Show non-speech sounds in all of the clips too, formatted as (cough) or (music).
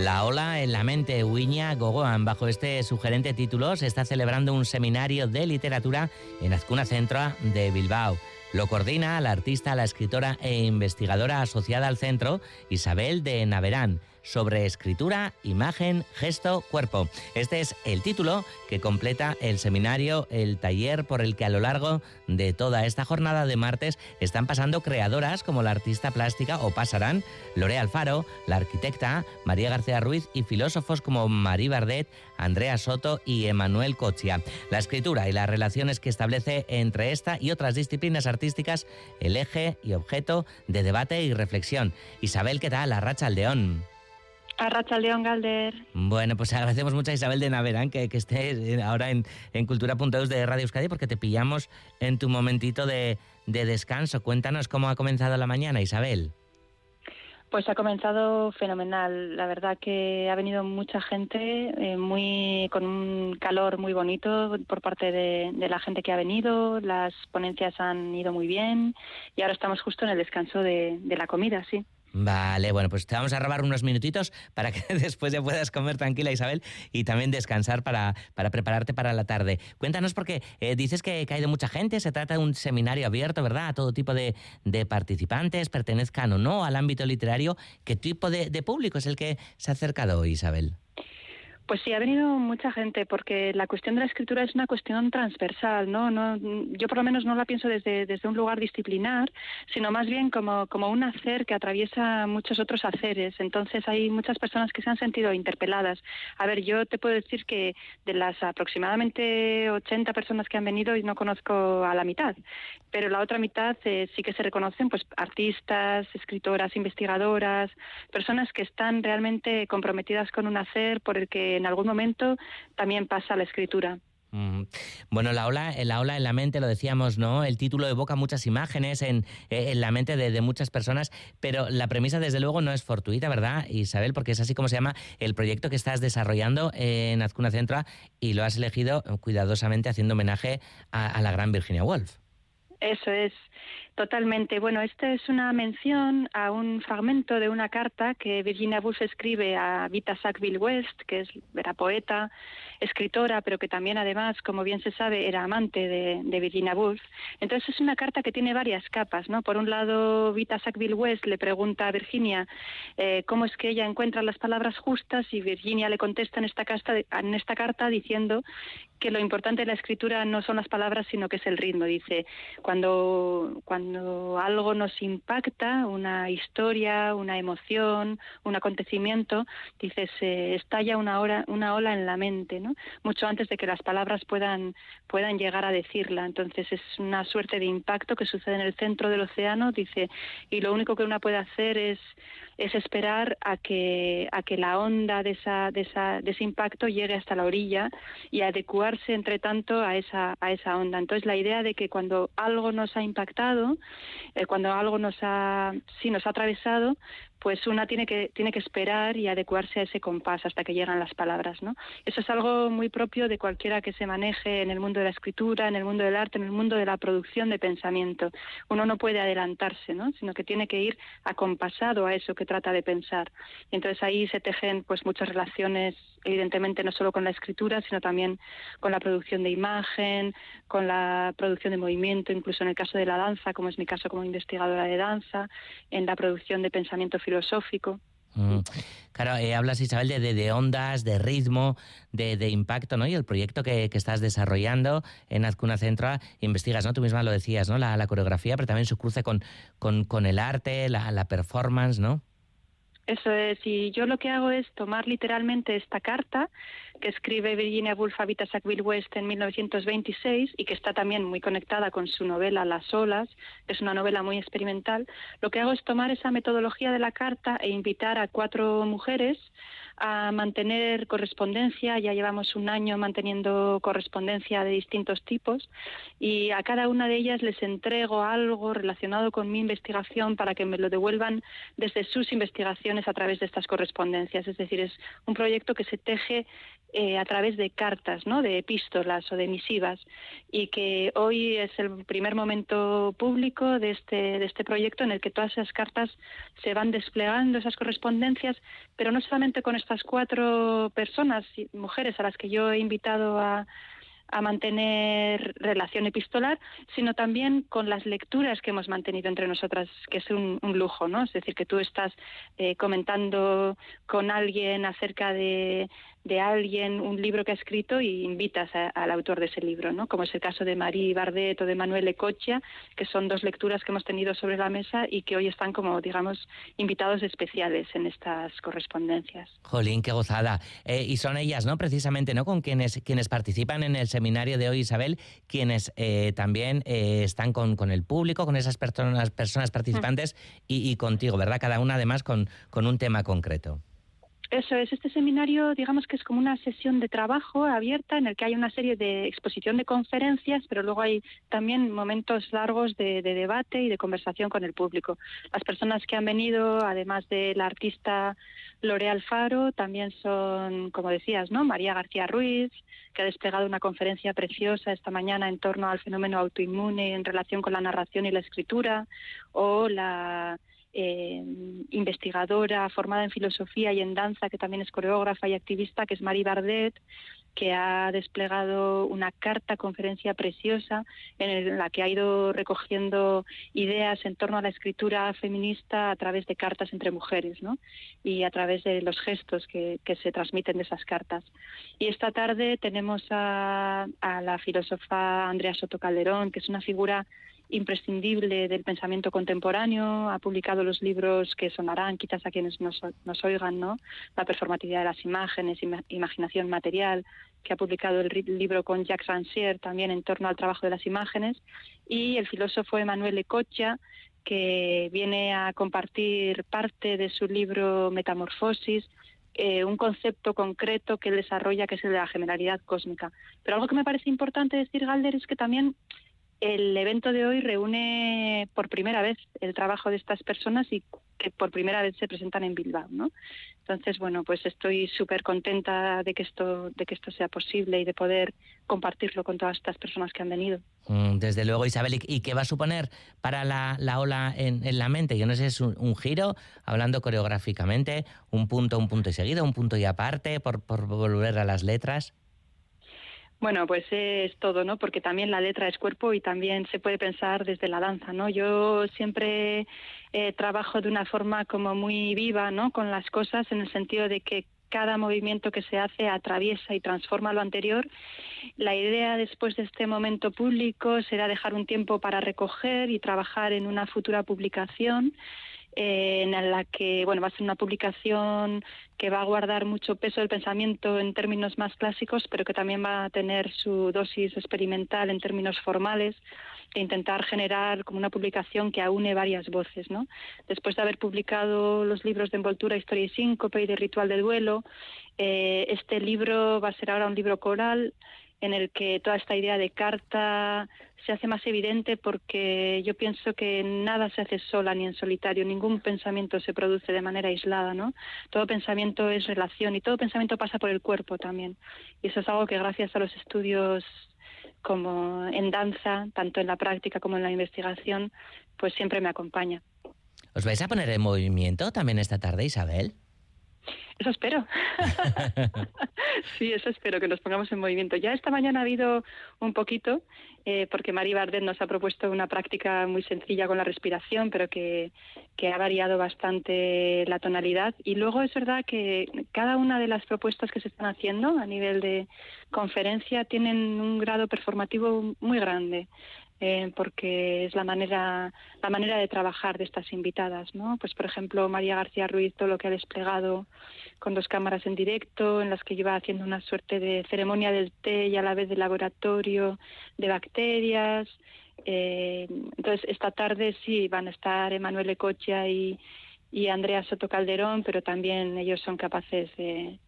La ola en la mente, Wiña Gogoan. Bajo este sugerente título se está celebrando un seminario de literatura en Azcuna Centro de Bilbao. Lo coordina la artista, la escritora e investigadora asociada al centro, Isabel de Naverán sobre escritura, imagen, gesto, cuerpo. Este es el título que completa el seminario, el taller por el que a lo largo de toda esta jornada de martes están pasando creadoras como la artista plástica o pasarán Lore Alfaro, la arquitecta María García Ruiz y filósofos como Marie Bardet, Andrea Soto y Emanuel Cochia. La escritura y las relaciones que establece entre esta y otras disciplinas artísticas el eje y objeto de debate y reflexión. Isabel, ¿qué tal? Arracha León. Arracha León Galder. Bueno, pues (laughs) agradecemos mucho a Isabel de Naverán que, que esté ahora en, en Cultura.eus de Radio Euskadi porque te pillamos en tu momentito de, de descanso. Cuéntanos cómo ha comenzado la mañana, Isabel. Pues ha comenzado fenomenal. La verdad que ha venido mucha gente, eh, muy con un calor muy bonito por parte de, la gente que ha venido. Las ponencias han ido muy bien y ahora estamos justo en el descanso de, de la comida, sí. Vale, bueno, pues te vamos a robar unos minutitos para que (laughs) después ya puedas comer tranquila, Isabel, y también descansar para, para prepararte para la tarde. Cuéntanos porque eh, dices que, ha mucha gente, se trata de un seminario abierto, ¿verdad? A todo tipo de, de participantes, pertenezcan o no al ámbito literario. ¿Qué tipo de, de público es el que se ha acercado hoy, Isabel? Pues sí, ha venido mucha gente porque la cuestión de la escritura es una cuestión transversal, ¿no? no yo por lo menos no la pienso desde, desde un lugar disciplinar, sino más bien como, como un hacer que atraviesa muchos otros haceres. Entonces hay muchas personas que se han sentido interpeladas. A ver, yo te puedo decir que de las aproximadamente 80 personas que han venido, no conozco a la mitad, pero la otra mitad eh, sí que se reconocen pues artistas, escritoras, investigadoras, personas que están realmente comprometidas con un hacer por el que en algún momento también pasa la escritura. Bueno, la ola, la ola en la mente, lo decíamos, ¿no? El título evoca muchas imágenes en, en la mente de, de, muchas personas, pero la premisa, desde luego, no es fortuita, ¿verdad, Isabel? Porque es así como se llama el proyecto que estás desarrollando en Azcuna Centra y lo has elegido cuidadosamente haciendo homenaje a, a la gran Virginia Woolf. Eso es, totalmente. Bueno, esta es una mención a un fragmento de una carta que Virginia Woolf escribe a Vita Sackville West, que es, era poeta, escritora, pero que también además, como bien se sabe, era amante de, Virginia Woolf. Entonces es una carta que tiene varias capas, ¿no? Por un lado, Vita Sackville West le pregunta a Virginia eh, cómo es que ella encuentra las palabras justas y Virginia le contesta en esta, carta, en esta carta diciendo que lo importante de la escritura no son las palabras, sino que es el ritmo. Dice, cuando, cuando algo nos impacta, una historia, una emoción, un acontecimiento, dice, se estalla una, una ola en la mente, ¿no? mucho antes de que las palabras puedan, llegar a decirla. Entonces es una suerte de impacto que sucede en el centro del océano, dice, y lo único que una puede hacer es es esperar a que, la onda de, ese impacto llegue hasta la orilla y adecuarse, entre tanto, a esa onda. Entonces, la idea de que cuando algo nos ha impactado, eh, cuando algo nos ha, sí, nos ha atravesado, pues una tiene que, tiene que esperar y adecuarse a ese compás hasta que llegan las palabras, ¿no? Eso es algo muy propio de cualquiera que se maneje en el mundo de la escritura, en el mundo del arte, en el mundo de la producción de pensamiento. Uno no puede adelantarse, ¿no? Sino que tiene que ir acompasado a eso que trata de pensar. Y entonces ahí se tejen pues muchas relaciones, evidentemente no solo con la escritura, sino también con la producción de imagen, con la producción de movimiento, incluso en el caso de la danza, como es mi caso como investigadora de danza, en la producción de pensamiento. Mm. Claro, eh, hablas Isabel de, de, de, ondas, de ritmo, de, de, impacto, ¿no? Y el proyecto que, que estás desarrollando en Azcuna Centra, investigas, ¿no? Tú misma lo decías, ¿no? La, la coreografía, pero también su cruce con, con, con el arte, la, la performance, ¿no? Eso es, y yo lo que hago es tomar literalmente esta carta que escribe Virginia Woolf a Vita Sackville West en 1926 y que está también muy conectada con su novela Las olas, es una novela muy experimental. Lo que hago es tomar esa metodología de la carta e invitar a cuatro mujeres a mantener correspondencia. Ya llevamos un año manteniendo correspondencia de distintos tipos y a cada una de ellas les entrego algo relacionado con mi investigación para que me lo devuelvan desde sus investigaciones a través de estas correspondencias. Es decir, es un proyecto que se teje eh, a través de cartas, de epístolas o de misivas, y que hoy es el primer momento público de este, de este proyecto en el que todas esas cartas se van desplegando, esas correspondencias, pero no solamente con estas cuatro personas, mujeres a las que yo he invitado a, a mantener relación epistolar, sino también con las lecturas que hemos mantenido entre nosotras, que es un, lujo, ¿no? Es decir, que tú estás eh, comentando con alguien acerca de, de alguien un libro que ha escrito y invitas al autor de ese libro, ¿no? Como es el caso de Marie Bardet o de Manuel Ecocha, que son dos lecturas que hemos tenido sobre la mesa y que hoy están como, digamos, invitados especiales en estas correspondencias. Jolín, qué gozada. Eh, y son ellas, ¿no? Precisamente, ¿no? Con quienes, quienes participan en el seminario de hoy, Isabel, quienes eh, también eh, están con, con, el público, con esas personas, personas participantes y, y, contigo, ¿verdad? Cada una además con, con un tema concreto. Eso es, este seminario digamos que es como una sesión de trabajo abierta en el que hay una serie de exposición de conferencias, pero luego hay también momentos largos de, debate y de conversación con el público. Las personas que han venido, además de la artista Lore Alfaro, también son, como decías, ¿no? María García Ruiz, que ha desplegado una conferencia preciosa esta mañana en torno al fenómeno autoinmune en relación con la narración y la escritura, o la eh, investigadora formada en filosofía y en danza, que también es coreógrafa y activista, que es Marie Bardet, que ha desplegado una carta conferencia preciosa en la que ha ido recogiendo ideas en torno a la escritura feminista a través de cartas entre mujeres ¿no? y a través de los gestos que, se transmiten de esas cartas. Y esta tarde tenemos a la filósofa Andrea Soto Calderón, que es una figura imprescindible del pensamiento contemporáneo, ha publicado los libros que sonarán quizás a quienes nos, oigan, ¿no? La performatividad de las imágenes, imaginación material, que ha publicado el libro con Jacques Rancière también en torno al trabajo de las imágenes, y el filósofo Emanuel Ecocha, que viene a compartir parte de su libro Metamorfosis, eh, un concepto concreto que él desarrolla, que es el de la generalidad cósmica. Pero algo que me parece importante decir, Galder, es que también el evento de hoy reúne por primera vez el trabajo de estas personas y que por primera vez se presentan en Bilbao, ¿no? Entonces, bueno, pues estoy súper contenta de que esto de que esto sea posible y de poder compartirlo con todas estas personas que han venido. Mm, desde luego, Isabel, ¿y qué va a suponer para la, ola en, la mente? Yo no sé, es un, giro, hablando coreográficamente, un punto, un punto y seguido, un punto y aparte, por, por volver a las letras. Bueno, pues es todo, ¿no? Porque también la letra es cuerpo y también se puede pensar desde la danza, ¿no? Yo siempre eh, trabajo de una forma como muy viva, ¿no? Con las cosas en el sentido de que cada movimiento que se hace atraviesa y transforma lo anterior. La idea después de este momento público será dejar un tiempo para recoger y trabajar en una futura publicación en la que bueno va a ser una publicación que va a guardar mucho peso del pensamiento en términos más clásicos, pero que también va a tener su dosis experimental en términos formales e intentar generar como una publicación que aúne varias voces, ¿no? Después de haber publicado los libros de envoltura, historia y síncope y de ritual de duelo, eh, este libro va a ser ahora un libro coral en el que toda esta idea de carta se hace más evidente porque yo pienso que nada se hace sola ni en solitario, ningún pensamiento se produce de manera aislada, ¿no? Todo pensamiento es relación y todo pensamiento pasa por el cuerpo también. Y eso es algo que gracias a los estudios como en danza, tanto en la práctica como en la investigación, pues siempre me acompaña. ¿Os vais a poner en movimiento también esta tarde, Isabel? Eso espero. (laughs) sí, eso espero, que nos pongamos en movimiento. Ya esta mañana ha habido un poquito, eh, porque María Bardet nos ha propuesto una práctica muy sencilla con la respiración, pero que, que ha variado bastante la tonalidad. Y luego es verdad que cada una de las propuestas que se están haciendo a nivel de conferencia tienen un grado performativo muy grande. Eh, porque es la manera, la manera de trabajar de estas invitadas, ¿no? Pues por ejemplo María García Ruiz todo lo que ha desplegado con dos cámaras en directo, en las que lleva haciendo una suerte de ceremonia del té y a la vez de laboratorio de bacterias. Eh, entonces esta tarde sí van a estar Emanuel Ecocha y, Andrea Soto Calderón, pero también ellos son capaces de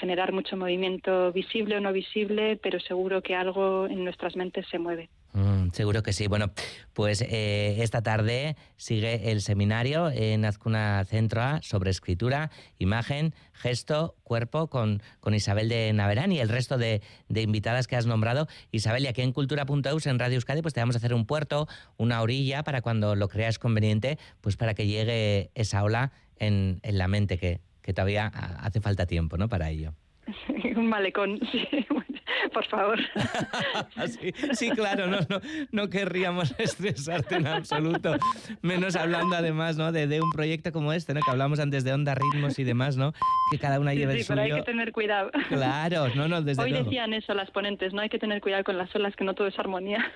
generar mucho movimiento visible o no visible, pero seguro que algo en nuestras mentes se mueve. Mm, seguro que sí. Bueno, pues eh, esta tarde sigue el seminario en Azcuna Centro A sobre escritura, imagen, gesto, cuerpo con, con Isabel de Naverán y el resto de, invitadas que has nombrado. Isabel, y aquí en Cultura.eus, en Radio Euskadi, pues te vamos a hacer un puerto, una orilla para cuando lo creas conveniente, pues para que llegue esa ola en, en la mente que, que todavía hace falta tiempo, ¿no? Para ello. (laughs) un malecón, (laughs) sí, por favor. (laughs) sí, claro, no, no, no, querríamos estresarte en absoluto, menos hablando además ¿no? de, un proyecto como este, ¿no? que hablamos antes de onda, ritmos y demás, ¿no? que cada una lleve el suyo. pero hay que tener cuidado. Claro, no, no, desde Hoy decían eso las ponentes, no hay que tener cuidado con las olas, que no todo es armonía.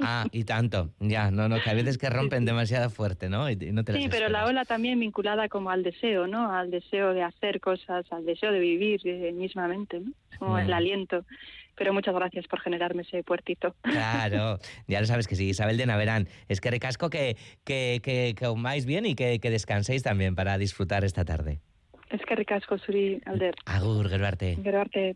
Ah, y tanto, ya, no, no, que a veces que rompen demasiado fuerte, ¿no? sí, pero la ola también vinculada como al deseo, ¿no? Al deseo de hacer cosas, al deseo de vivir eh, ¿no? Como el aliento pero muchas gracias por generarme ese puertito. Claro, (laughs) ya lo sabes que sí, Isabel de Naverán. Es que recasco que, que, que, que bien y que, que descanséis también para disfrutar esta tarde. Es que ricasco, Suri Alder. Agur, gerbarte. Gerbarte.